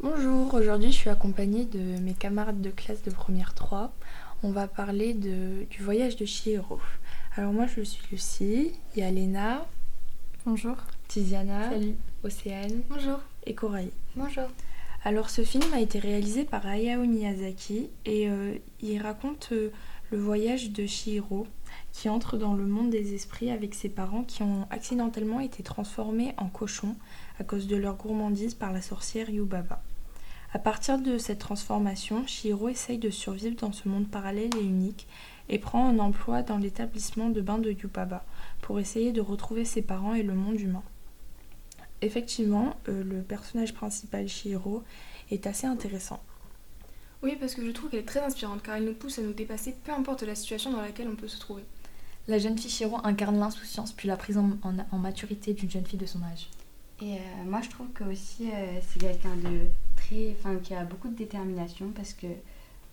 Bonjour, aujourd'hui je suis accompagnée de mes camarades de classe de première 3. On va parler de, du voyage de Chihiro. Alors moi je suis Lucie, il y a Léna. Bonjour. Tiziana. Salut. Océane. Bonjour. Et Coralie. Bonjour. Alors ce film a été réalisé par Hayao Miyazaki et euh, il raconte euh, le voyage de Chihiro qui entre dans le monde des esprits avec ses parents qui ont accidentellement été transformés en cochons à cause de leur gourmandise par la sorcière Yubaba. À partir de cette transformation, Chihiro essaye de survivre dans ce monde parallèle et unique et prend un emploi dans l'établissement de bain de Yubaba pour essayer de retrouver ses parents et le monde humain. Effectivement, euh, le personnage principal Chihiro est assez intéressant. Oui, parce que je trouve qu'elle est très inspirante car elle nous pousse à nous dépasser peu importe la situation dans laquelle on peut se trouver. La jeune fille Chihiro incarne l'insouciance puis la prise en, en- en maturité d'une jeune fille de son âge. Et euh, moi, je trouve que aussi euh, c'est quelqu'un de très, enfin, qui a beaucoup de détermination parce que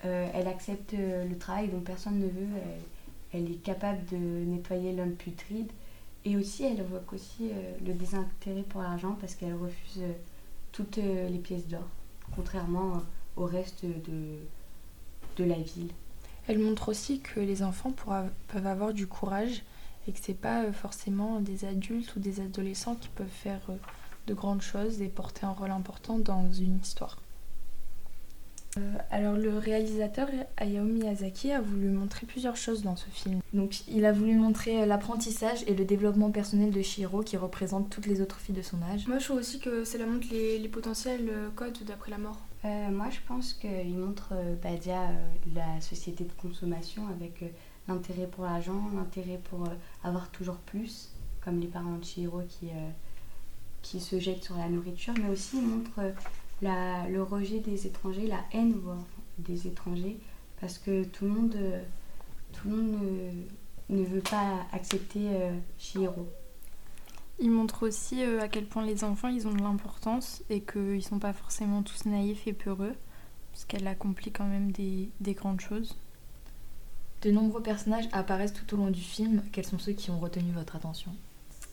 euh, elle accepte le travail dont personne ne veut. Elle, elle est capable de nettoyer l'homme putride et aussi elle évoque aussi euh, le désintérêt pour l'argent parce qu'elle refuse euh, toutes euh, les pièces d'or, contrairement euh, au reste de, la ville. Elle montre aussi que les enfants peuvent avoir du courage et que c'est pas euh, forcément des adultes ou des adolescents qui peuvent faire euh, de grandes choses et porter un rôle important dans une histoire. Euh, alors le réalisateur Hayao Miyazaki a voulu montrer plusieurs choses dans ce film. Donc il a voulu montrer euh, l'apprentissage et le développement personnel de Chihiro qui représente toutes les autres filles de son âge. Moi, je trouve aussi que cela montre les, les potentiels euh, codes d'après la mort. Euh, moi, je pense qu'il montre bah, déjà euh, la société de consommation avec euh, l'intérêt pour l'argent, l'intérêt pour avoir toujours plus, comme les parents de Chihiro qui, euh, qui se jettent sur la nourriture, mais aussi il montre euh, la- le rejet des étrangers, la haine voire, des étrangers, parce que tout le monde, euh, tout le monde ne, ne veut pas accepter euh, Chihiro. Il montre aussi euh, à quel point les enfants ils ont de l'importance et qu'ils sont pas forcément tous naïfs et peureux, parce qu'elle accomplit quand même des, des grandes choses. De nombreux personnages apparaissent tout au long du film. Quels sont ceux qui ont retenu votre attention?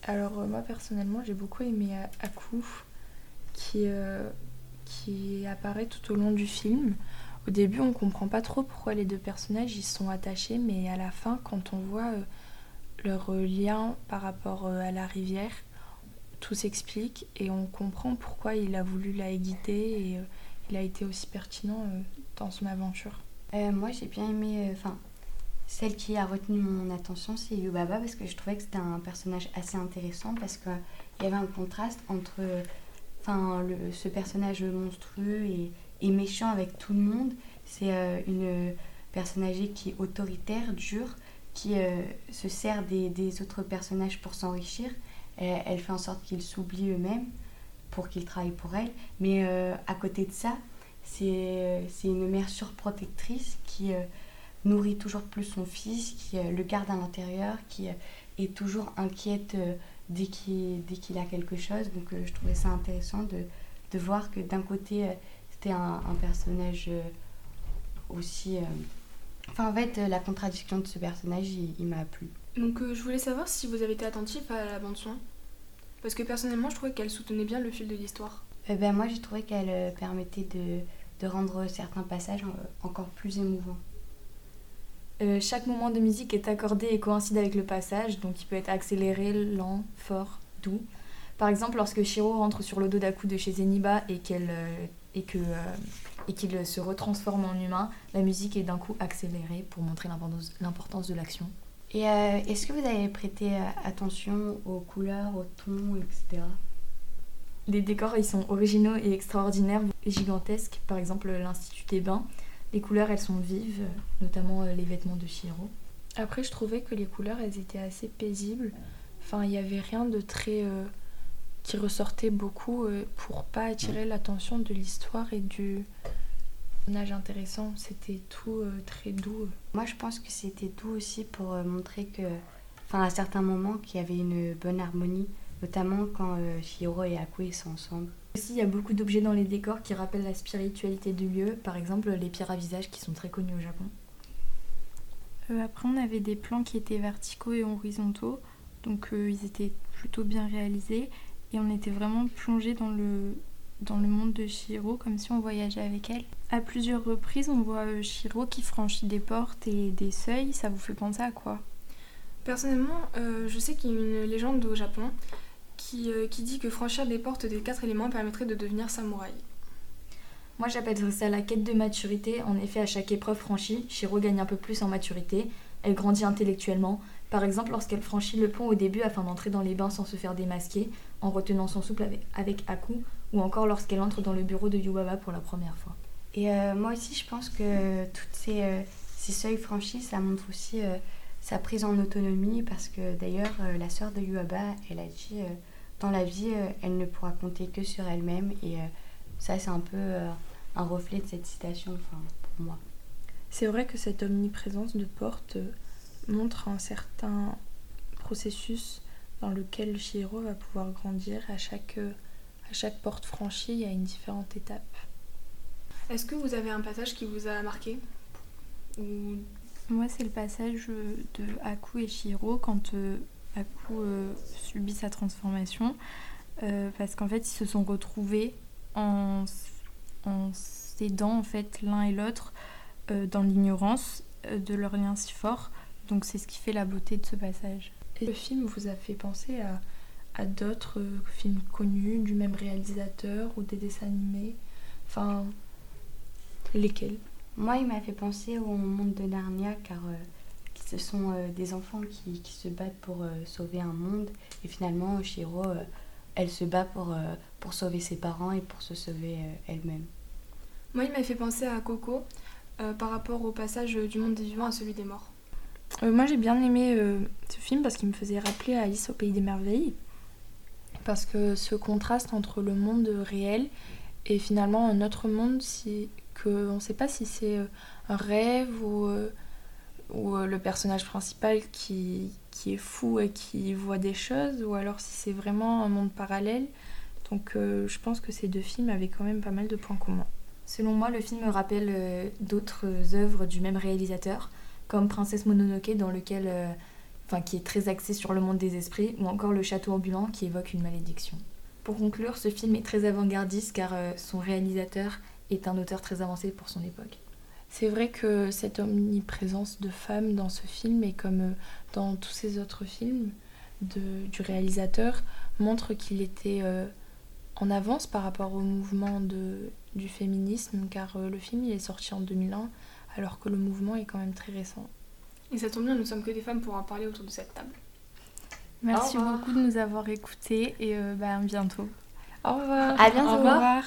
Alors euh, moi personnellement j'ai beaucoup aimé Aku qui, euh, qui apparaît tout au long du film. Au début on comprend pas trop pourquoi les deux personnages se sont attachés mais à la fin quand on voit euh, leur euh, lien par rapport euh, à la rivière tout s'explique et on comprend pourquoi il a voulu la guider et il a été aussi pertinent dans son aventure. Moi, j'ai bien aimé. Enfin, celle qui a retenu mon attention, c'est Yubaba parce que je trouvais que c'était un personnage assez intéressant parce qu'il y avait un contraste entre enfin, ce personnage monstrueux et, méchant avec tout le monde. C'est euh, une personne âgée qui est autoritaire, dure, qui euh, se sert des, autres personnages pour s'enrichir. Euh, elle fait en sorte qu'ils s'oublient eux-mêmes pour qu'ils travaillent pour elle. Mais à côté de ça, c'est une mère surprotectrice qui nourrit toujours plus son fils, qui le garde à l'intérieur, qui est toujours inquiète dès qu'il qu'il a quelque chose. Donc euh, je trouvais ça intéressant de, de voir que d'un côté, euh, c'était un, un personnage euh, aussi... Enfin, en fait, la contradiction de ce personnage, il, il m'a plu. Donc, euh, je voulais savoir si vous avez été attentif à la bande-son. Parce que personnellement, je trouvais qu'elle soutenait bien le fil de l'histoire. Eh ben, moi, j'ai trouvé qu'elle euh, permettait de, de rendre certains passages encore plus émouvants. Euh, Chaque moment de musique est accordé et coïncide avec le passage, donc il peut être accéléré, lent, fort, doux. Par exemple, lorsque Shiro rentre sur le dos d'Aku de chez Zeniba et qu'elle euh, et que euh, et qu'il se retransforme en humain, la musique est d'un coup accélérée pour montrer l'importance- de l'action. Et est-ce que vous avez prêté attention aux couleurs, aux tons, etc. Les décors ils sont originaux et extraordinaires et gigantesques. Par exemple, l'Institut des Bains. Les couleurs elles sont vives, notamment euh, les vêtements de Shiro. Après, je trouvais que les couleurs, elles étaient assez paisibles. Enfin, il n'y avait rien de très... euh, qui ressortait beaucoup euh, pour pas attirer l'attention de l'histoire et du personnage intéressant. C'était tout euh, très doux. Moi, je pense que c'était doux aussi pour euh, montrer que, enfin, à certains moments, qu'il y avait une bonne harmonie, notamment quand euh, Shihiro et Akue sont ensemble. Aussi, il y a beaucoup d'objets dans les décors qui rappellent la spiritualité du lieu. Par exemple, les pierres à visage qui sont très connues au Japon. Euh, après, on avait des plans qui étaient verticaux et horizontaux, donc euh, ils étaient plutôt bien réalisés et on était vraiment plongé dans le, dans le monde de Shiro, comme si on voyageait avec elle. À plusieurs reprises, on voit euh, Shiro qui franchit des portes et des seuils. Ça vous fait penser à quoi? Personnellement, euh, je sais qu'il y a une légende au Japon qui, euh, qui dit que franchir les portes des quatre éléments permettrait de devenir samouraï. Moi, j'appellerais ça la quête de maturité. En effet, à chaque épreuve franchie, Shiro gagne un peu plus en maturité. Elle grandit intellectuellement. Par exemple, lorsqu'elle franchit le pont au début afin d'entrer dans les bains sans se faire démasquer, en retenant son souple avec, avec Aku, ou encore lorsqu'elle entre dans le bureau de Yubaba pour la première fois. Et euh, moi aussi, je pense que toutes ces, euh, ces seuils franchis, ça montre aussi euh, sa prise en autonomie, parce que d'ailleurs, euh, la sœur de Yuaba, elle a dit, euh, dans la vie, euh, elle ne pourra compter que sur elle-même, et euh, ça, c'est un peu euh, un reflet de cette citation, enfin, pour moi. C'est vrai que cette omniprésence de porte montre un certain processus dans lequel Shihiro va pouvoir grandir. À chaque, à chaque porte franchie, il y a une différente étape. Est-ce que vous avez un passage qui vous a marqué? Ou Moi, c'est le passage de Aku et Shiro quand euh, Aku euh, subit sa transformation. euh, parce qu'en fait, ils se sont retrouvés en, en s'aidant en fait l'un et l'autre euh, dans l'ignorance euh, de leur lien si fort. Donc c'est ce qui fait la beauté de ce passage. Et le film vous a fait penser à, à d'autres films connus du même réalisateur ou des dessins animés? Enfin, lesquels? Moi, il m'a fait penser au monde de Narnia, car euh, ce sont euh, des enfants qui, qui se battent pour euh, sauver un monde, et finalement, Shiro, euh, elle se bat pour, euh, pour sauver ses parents et pour se sauver euh, elle-même. Moi, il m'a fait penser à Coco euh, par rapport au passage du monde des vivants à celui des morts. Euh, Moi j'ai bien aimé euh, ce film parce qu'il me faisait rappeler Alice au Pays des Merveilles. Parce que ce contraste entre le monde réel et finalement un autre monde, si, que on ne sait pas si c'est un rêve ou, euh, ou euh, le personnage principal qui, qui est fou et qui voit des choses, ou alors si c'est vraiment un monde parallèle. Donc euh, je pense que ces deux films avaient quand même pas mal de points communs. Selon moi, le film rappelle euh, d'autres œuvres du même réalisateur, comme Princesse Mononoke, dans lequel, qui est très axé sur le monde des esprits, ou encore Le Château ambulant, qui évoque une malédiction. Pour conclure, ce film est très avant-gardiste car son réalisateur est un auteur très avancé pour son époque. C'est vrai que cette omniprésence de femmes dans ce film et comme euh, dans tous ces autres films de- du réalisateur montre qu'il était euh, en avance par rapport au mouvement de, du féminisme car euh, le film il est sorti en 2001 alors que le mouvement est quand même très récent. Et ça tombe bien, nous sommes que des femmes pour en parler autour de cette table. Merci Au revoir. beaucoup de nous avoir écoutés et euh, bah, à bientôt. Au revoir À bientôt. Au revoir